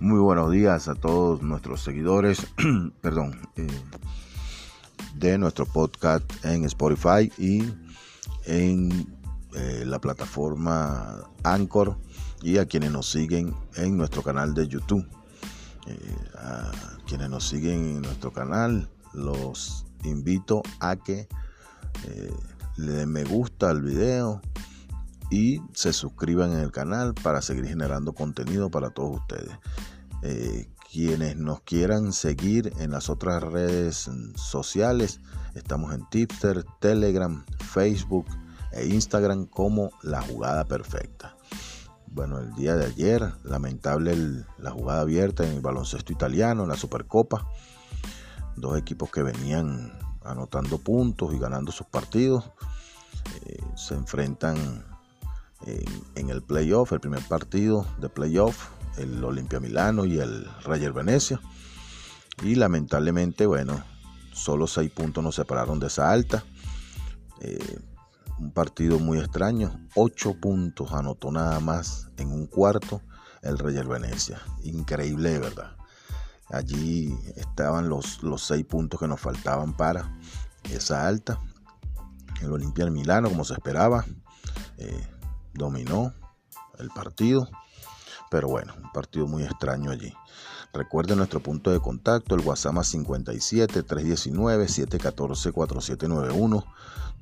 Muy buenos días a todos nuestros seguidores, perdón, eh, de nuestro podcast en Spotify y en eh, la plataforma Anchor y a quienes nos siguen en nuestro canal de YouTube. Eh, a quienes nos siguen en nuestro canal, los invito a que le den me gusta al video y se suscriban en el canal para seguir generando contenido para todos ustedes. Eh, quienes nos quieran seguir en las otras redes sociales, estamos en Tipster, Telegram, Facebook e Instagram como La Jugada Perfecta. Bueno, el día de ayer, lamentable la jugada abierta en el baloncesto italiano, en la Supercopa. Dos equipos que venían anotando puntos y ganando sus partidos. Eh, se enfrentan en, el playoff, el primer partido de playoff, el Olimpia Milano y el Rayer Venecia. Y lamentablemente, bueno, solo seis puntos nos separaron de esa alta. Eh, un partido muy extraño, ocho puntos anotó nada más en un cuarto el Rayer Venecia. Increíble verdad. Allí estaban los, los seis puntos que nos faltaban para esa alta. El Olimpia Milano, como se esperaba, eh, dominó el partido. Pero bueno, un partido muy extraño allí. Recuerden nuestro punto de contacto, el WhatsApp 57 319 714 4791,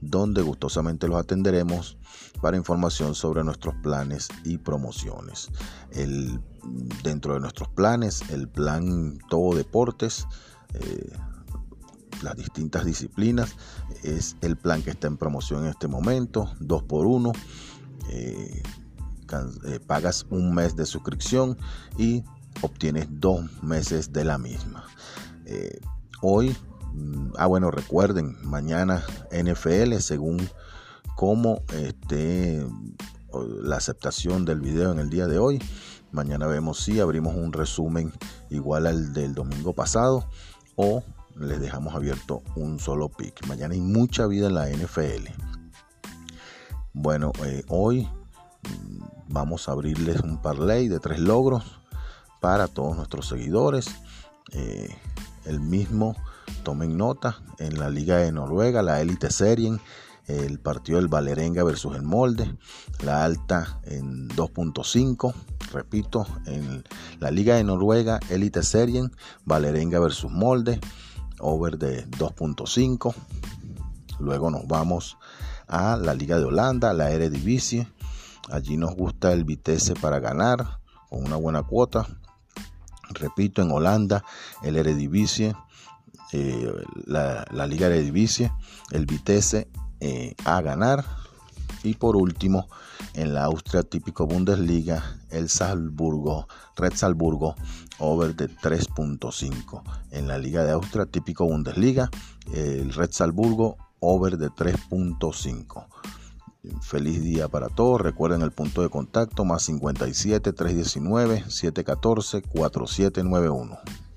donde gustosamente los atenderemos para información sobre nuestros planes y promociones. El, dentro de nuestros planes, el plan Todo Deportes, eh, las distintas disciplinas, es el plan que está en promoción en este momento, 2 por 1 eh, eh, pagas un mes de suscripción y obtienes dos meses de la misma. Eh, hoy, mm, ah bueno, recuerden, mañana NFL, según cómo esté la aceptación del video en el día de hoy. Mañana vemos si abrimos un resumen igual al del domingo pasado o les dejamos abierto un solo pick. Mañana hay mucha vida en la NFL. Bueno, eh, hoy mm, vamos a abrirles un parlay de tres logros para todos nuestros seguidores. Eh, el mismo, tomen nota, en la Liga de Noruega, la Elite Serien, el partido del Valerenga versus el Molde, la alta en 2.5, repito, en la Liga de Noruega, Elite Serien, Valerenga versus Molde, over de 2.5. Luego nos vamos a la Liga de Holanda, la Eredivisie. Allí nos gusta el Vitesse para ganar con una buena cuota. Repito, en Holanda, el Eredivisie, eh, la, Liga Eredivisie, el Vitesse eh, a ganar. Y por último, en la Austria típico Bundesliga, el Salzburgo, Red Salzburgo, over de 3.5. En la Liga de Austria típico Bundesliga, el Red Salzburgo, over de 3.5. Feliz día para todos. Recuerden el punto de contacto más 57 319 714 4791.